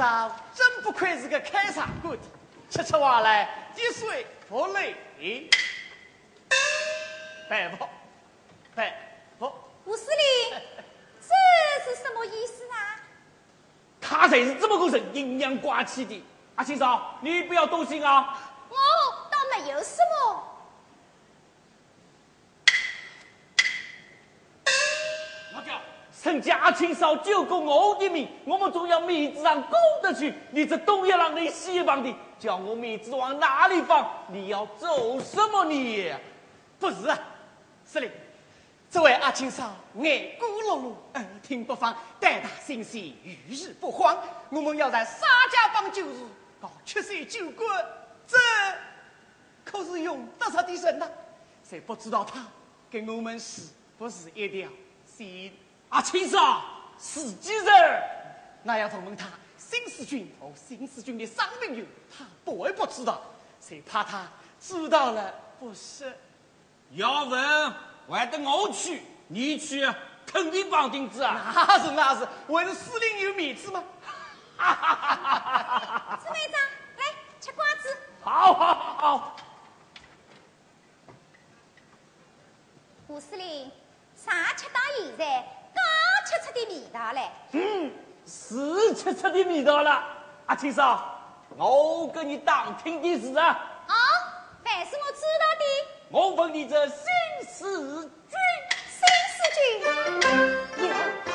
少真不愧是个开茶馆的，吃出话来滴水不漏。拜服，拜服。吴司令，这是什么意思啊？他才是这么个人，阴阳怪气的。阿青嫂，你不要多心啊。我倒没有什么。陈家青嫂救过我的命，我们总要面子上过得去。你这东一榔头西一棒的，叫我面子往哪里放？你要做什么？你不是啊，司令，这位阿青嫂爱古落落，耳听不放，胆大心细，遇事不慌。我们要在沙家浜旧日搞七岁酒馆，这可是用得着的人呐。谁不知道他跟我们是不是一条心？阿青嫂，死几人？那要问问他，新四军和新四军的伤病员，他不会不知道。谁怕他知道了不是？要问，还得我去，你去肯定绑钉子啊！那是那是，问司令有面子吗？哈哈哈哈哈！支队长，来吃瓜子。好好好。吴司令，啥吃到现在？刚吃出的味道来，嗯，是吃吃的味道了。阿青嫂，我跟你打听的事啊。啊，凡是我知道的。我问你这新四军，新四军有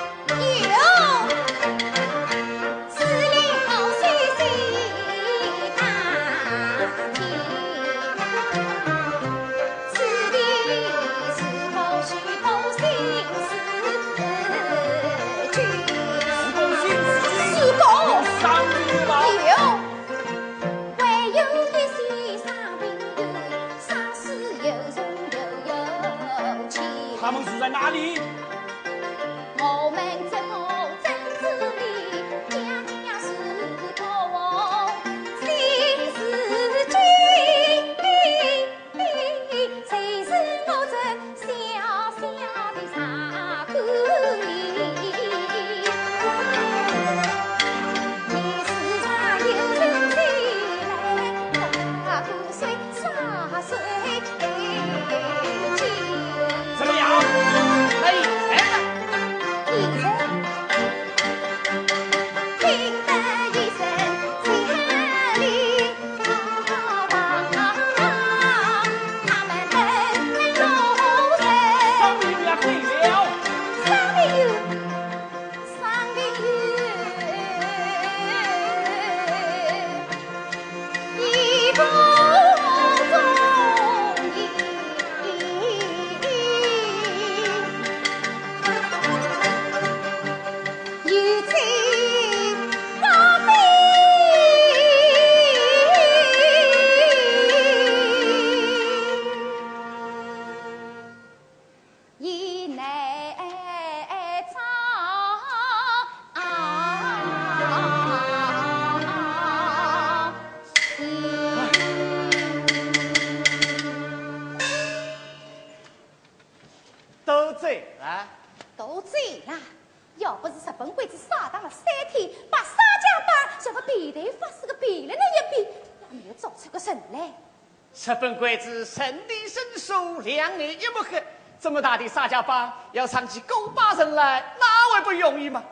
大的沙家浜要唱起狗把人来，哪会不容易嘛？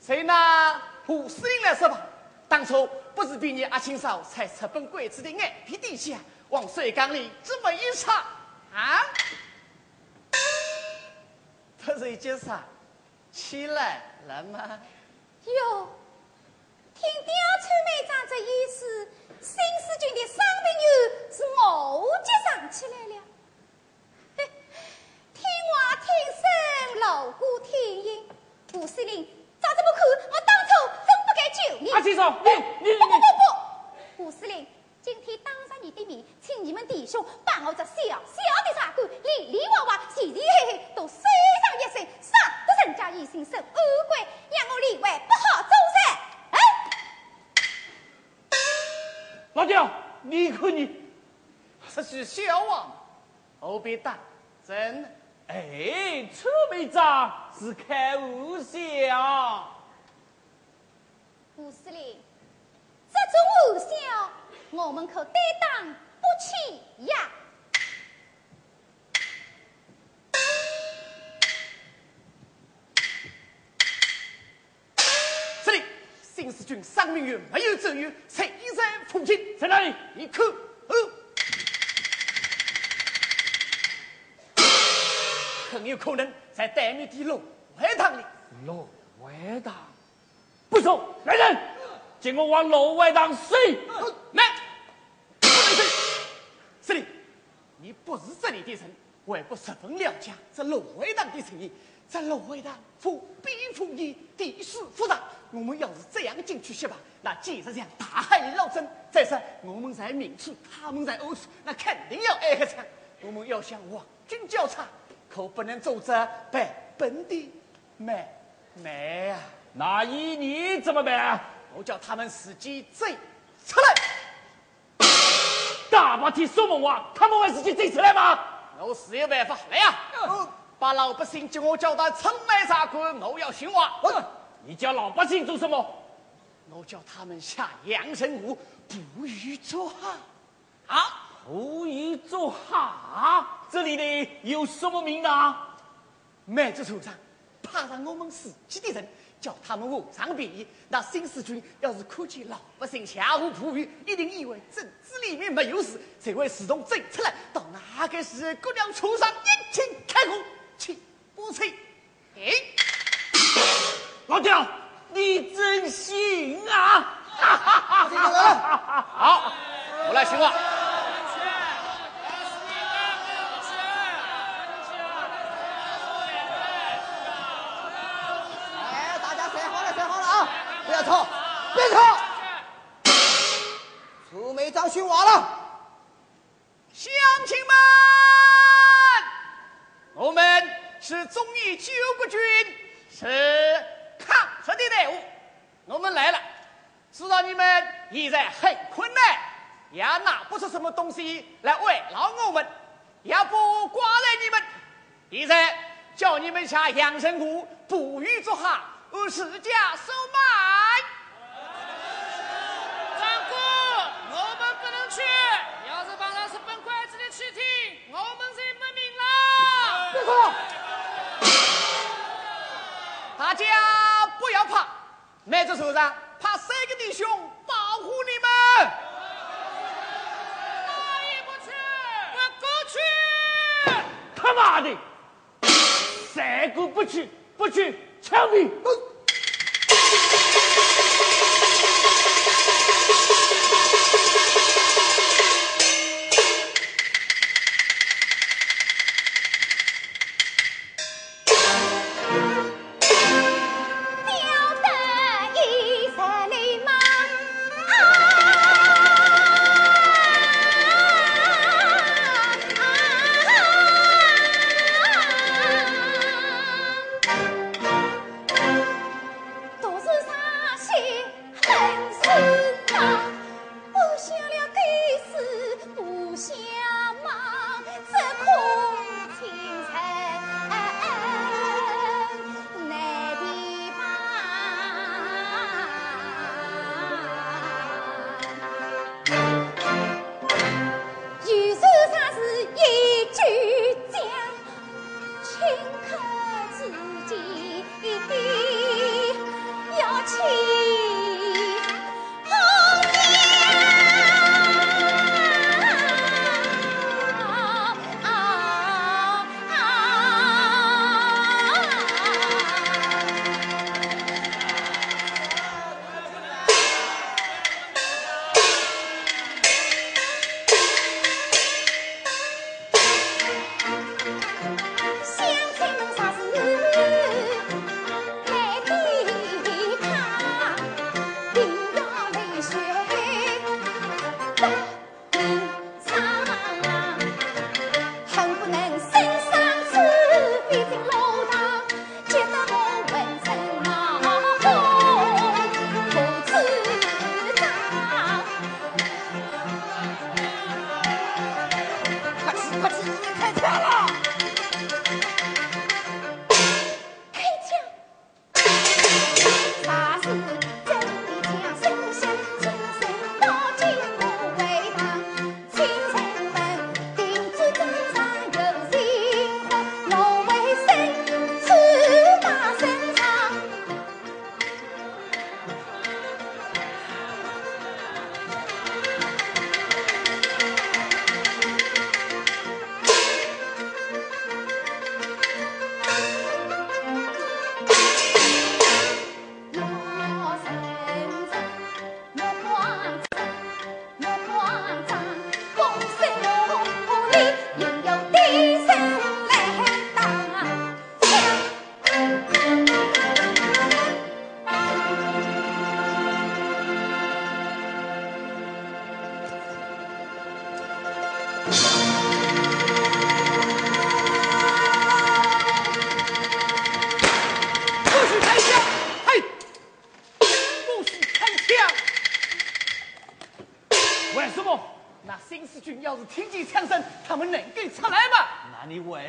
谁拿胡司令来说吧，当初不是比你阿青嫂在日本鬼子的眼皮底下往水缸里这么一插啊？不是一件啥起来了吗？哟，听刁川妹长这意思，新四军的伤病员是我接上起来了。嘿，听话听声，锣鼓天音。吴司令，咋这么看，我当初真不该救你。阿青嫂，你你不不你，不不，吴司令，今天当着你的面，请你们弟兄把我这小小的茶馆里里外外、前前后后都算上一算，杀得人家一心受恶鬼，让我里外不好做噻。哎，老刁，你看你，这是小王，何必打真的。哎，臭队长是开玩笑。吴司令，这种玩笑我们可担当不起呀。司令，新四军伤病员没有走远，谁在附近，在哪里？一口哦，很有可能在对面的龙会堂里。罗外堂，不错，来人，见我往罗外堂睡。来，不能睡。司令，你不是这里的人，还不十分了解这芦苇堂的生意。这芦苇堂府兵府野，地势复杂。我们要是这样进去歇吧，那简直像大海捞针。再说我们在明处，他们在暗处，那肯定要挨个枪。我们要向王军交叉，可不能走着百本地买卖呀。那依你怎么办？我叫他们自己走出来。大白天说梦话，他们会自己走出来吗？我是有办法，来呀！把老百姓叫我叫到城外茶馆，我要训话。你叫老百姓做什么？我叫他们下阳神湖捕鱼捉虾。好，不宜做哈，这里的有什么名堂？麦子首长派上我们自己的人，叫他们武装便衣。那新四军要是看见老百姓下午捕鱼，一定以为镇子里面没有事，才会自动走出来。到那个时候，各辆车上一起开火，起不起？哎，老刁，你真行啊！好，我来训话。楚梅长训话了，乡亲们，我们是忠义救国军，是抗日的队伍。我们来了，知道你们现在很困难，也拿不出什么东西来慰劳我们，也不挂赖你们。现在叫你们下阳澄湖捕鱼捉虾，而持家收买。长官，我们不能去。要是碰到日本鬼子的潜艇，我们就没命大家不要怕，麦子首长派三个弟兄保护你们。哪也不去，我过去。他妈的，三个不去，不去，枪毙！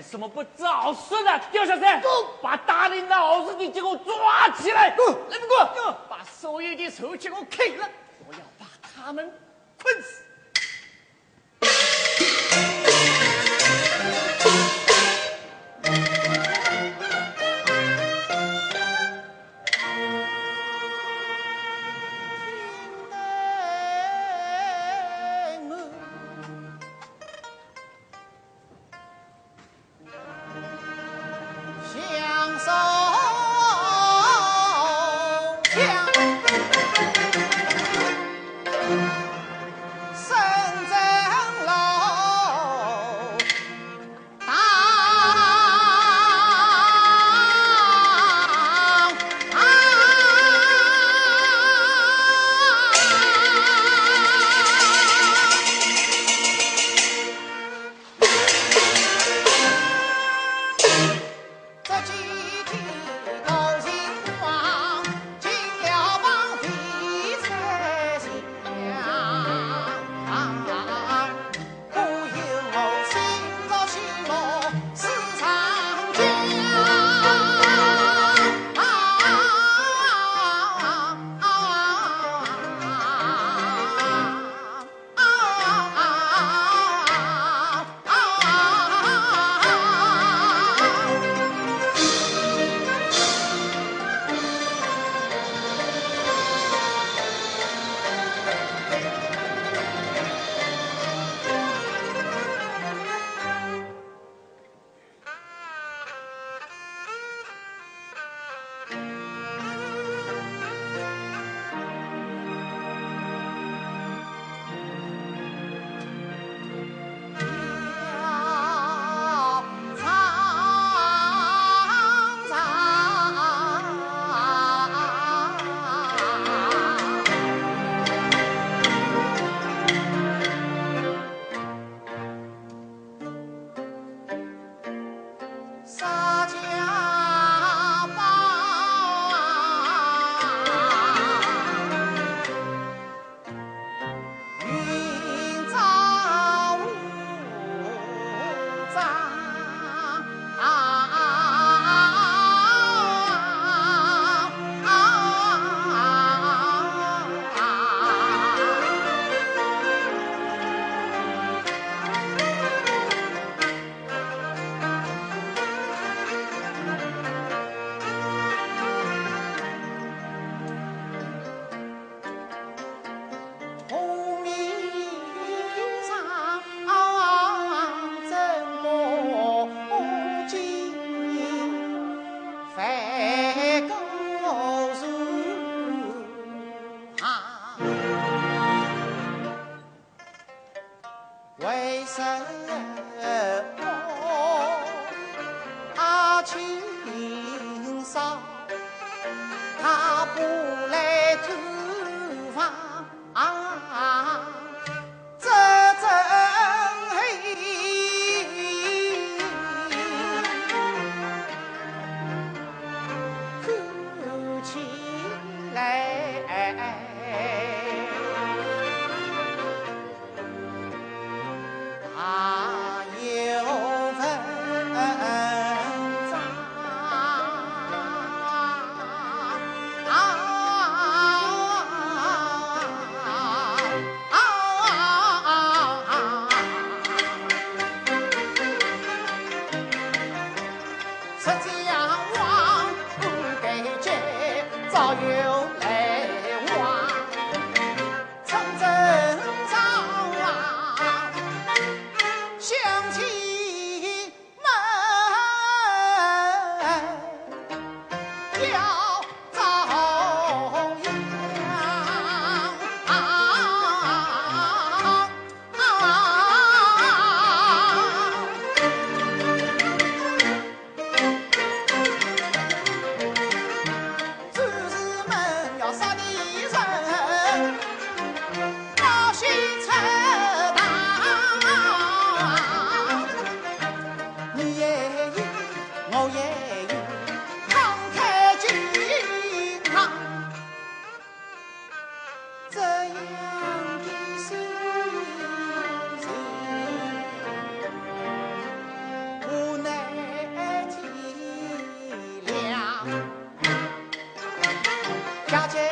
怎么不早说呢？刁小三，把打你脑子的给我抓起来！来给我，把所有的仇给我砍了！我要把他们困死！catch it.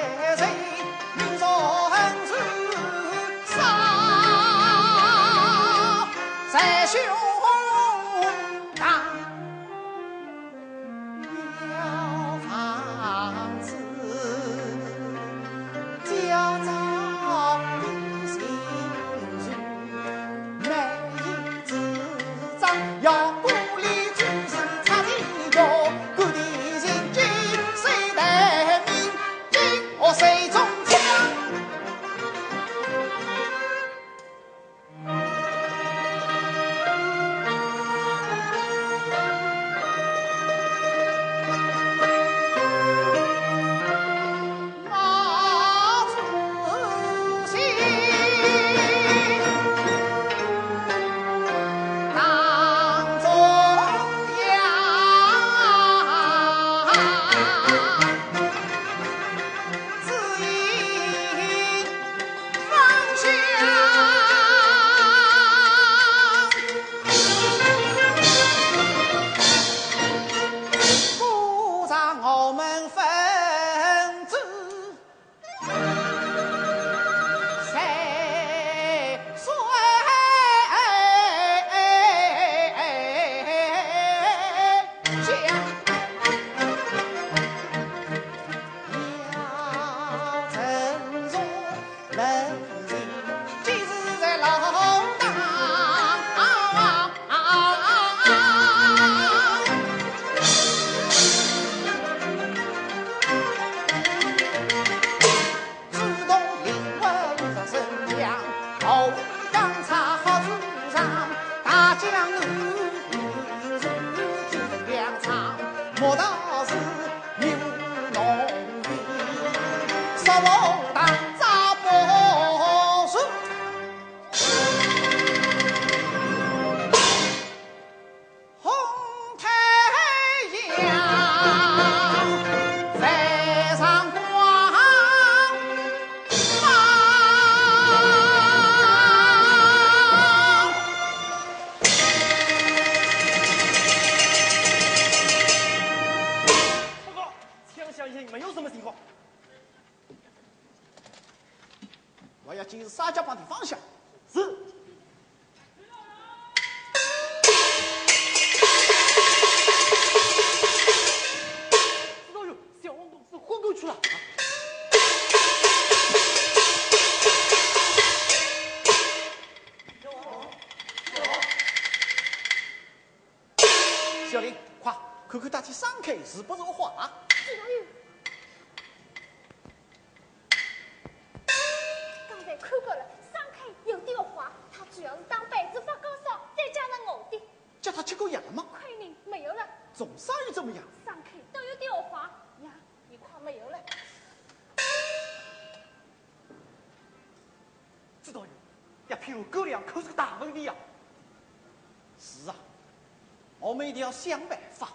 要想办法。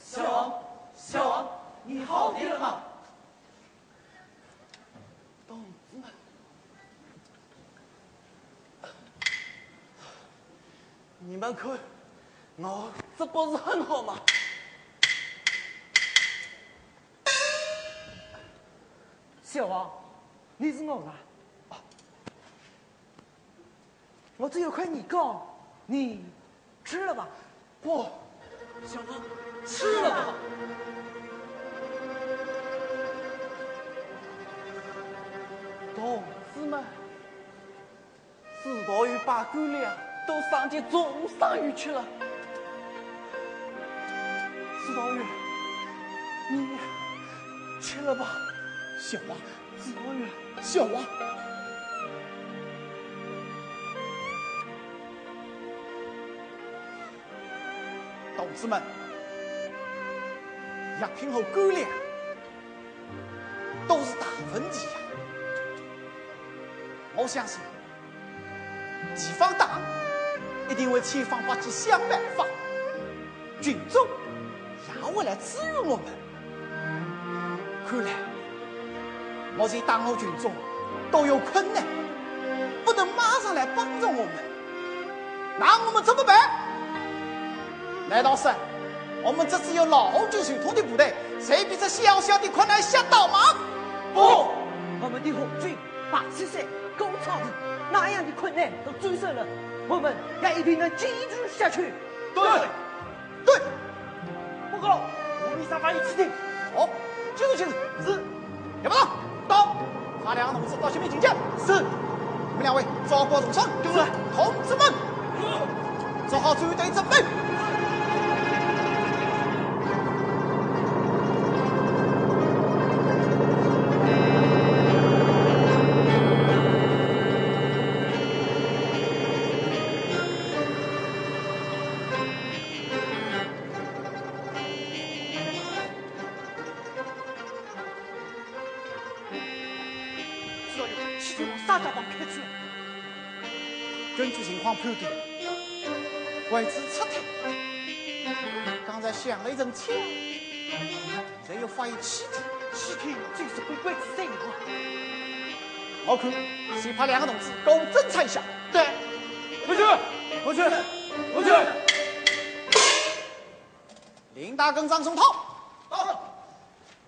小王，小王，你好点了吗？同志们，你们看，我这不是很好吗？小王，你是我啊？我这有块年糕，你吃了吧？不，小子。吃了吧，同志们，指导员把狗粮都上进中上鱼去了。指导员，你吃了吧，小王。指导员，小王。同志们。药品和狗粮都是大问题呀！我相信地方党一定会千方百计想办法，群众也会来支援我们。看来目前党和群众都有困难，不能马上来帮助我们，那我们怎么办？难道是？我们这支有老红军血统的部队，谁比这小小的困难想到吗？不，我们的红军、把七三、工厂子，那样的困难都战胜了，我们也一定能坚持下去。对，对，报告，我们上发一起听。好，就是就是是，要不到到，派两个同志到前面警戒。是，你们两位照顾入场。就是，同志们，做好绝对准备。根据情况判断，为此撤退。刚才响了一阵枪，然又发现气体，气体就是鬼鬼子信号。我看，先派两个同志共侦查一下。对，回去，回去，回去。林大跟张松涛，到。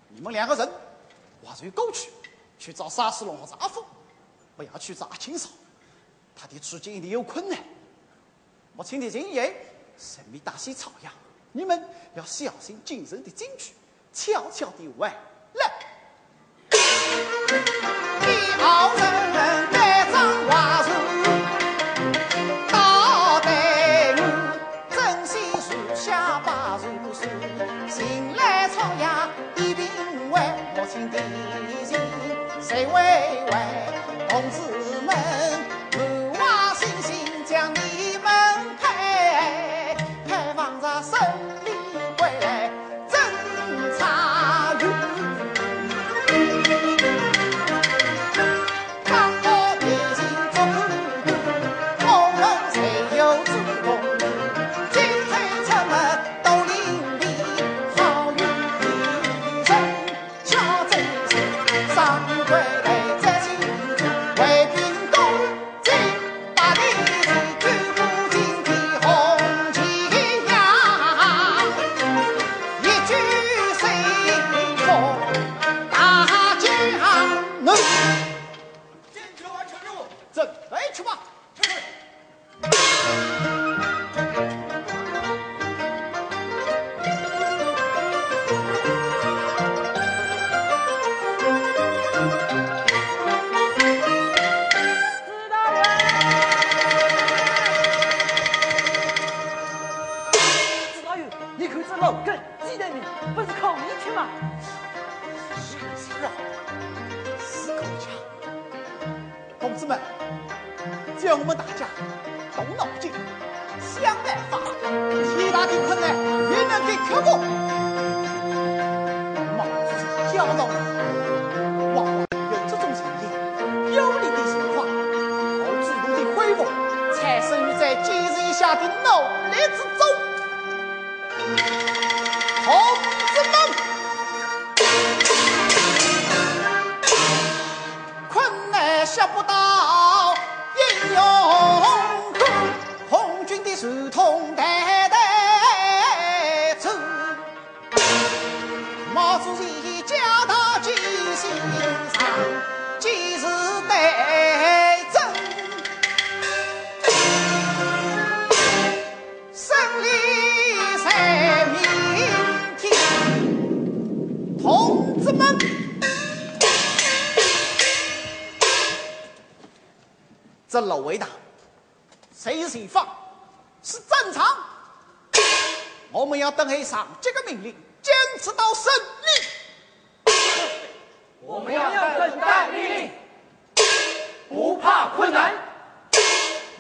你们两个人，划船过去，去找沙世龙和阿凤，不要去找阿青嫂。他的处境一定有困难，我请的经验神秘大西草样，你们要小心谨慎的进去，悄悄的外来。是啊，是国家。同志们，只要我。们大家动脑筋、想办法，其他的困难也能给克服。毛主席教导我们，往往有这种情形：有利的情况而主动的恢复，产生于在艰日下的努力之中。我们要等候上级的命令，坚持到胜利。我们要等待命令，不怕困难，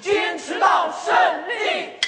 坚持到胜利。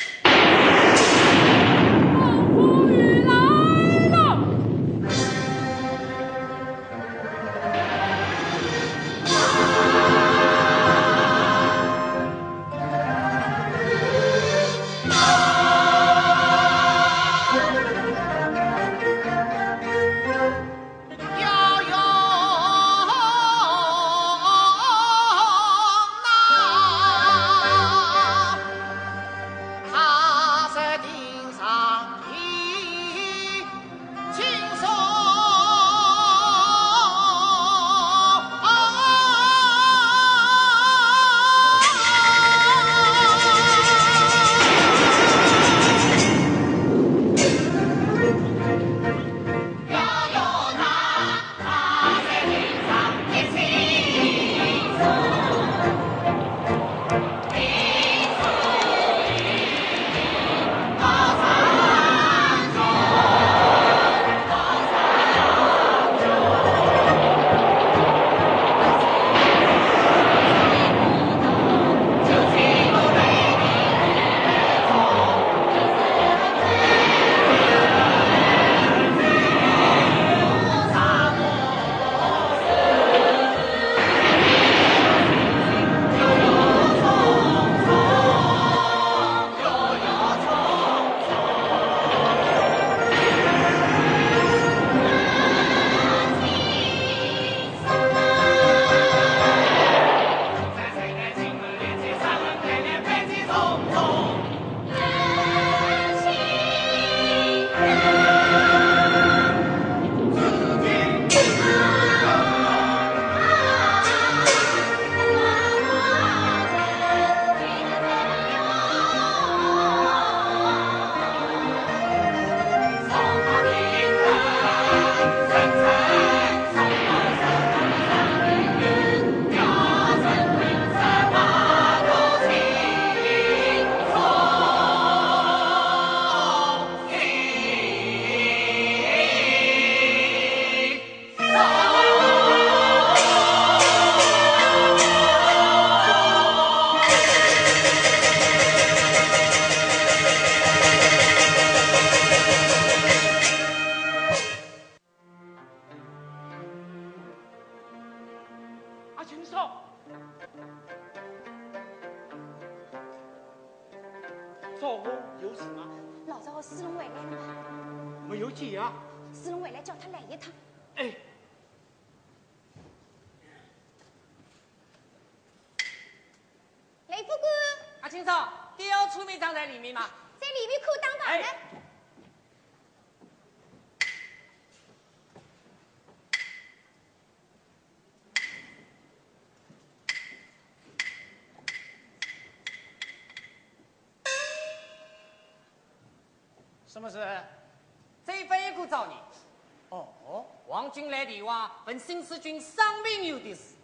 军来电话问新四军伤病有的事。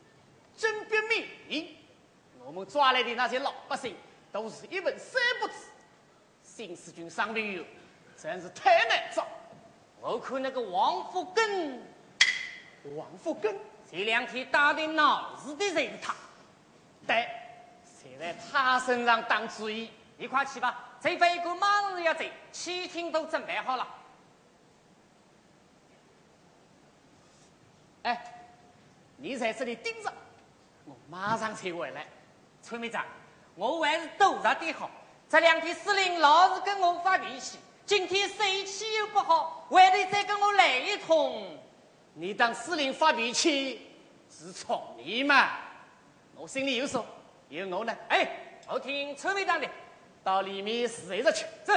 真别命令，我们抓来的那些老百姓都是一文三不知。新四军伤病有，真是太难找。我看那个王福根王福根，这两天打的闹事的人是他。对，现在他身上当主意。你快去吧，这飞哥马上要走，七厅都准备好了。你在这里盯着，我马上才回来。村民长，我还是躲着点好。这两天司令老是跟我发脾气，今天手气又不好，还得再跟我来一通。你当司令发脾气是宠你嘛？我心里有数。有我呢，哎，我听村民长的。到里面试一着去。走。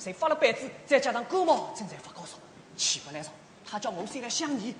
长一下水，谁发了板子，再加上感冒正在发高烧，起不来床，他叫我先来相你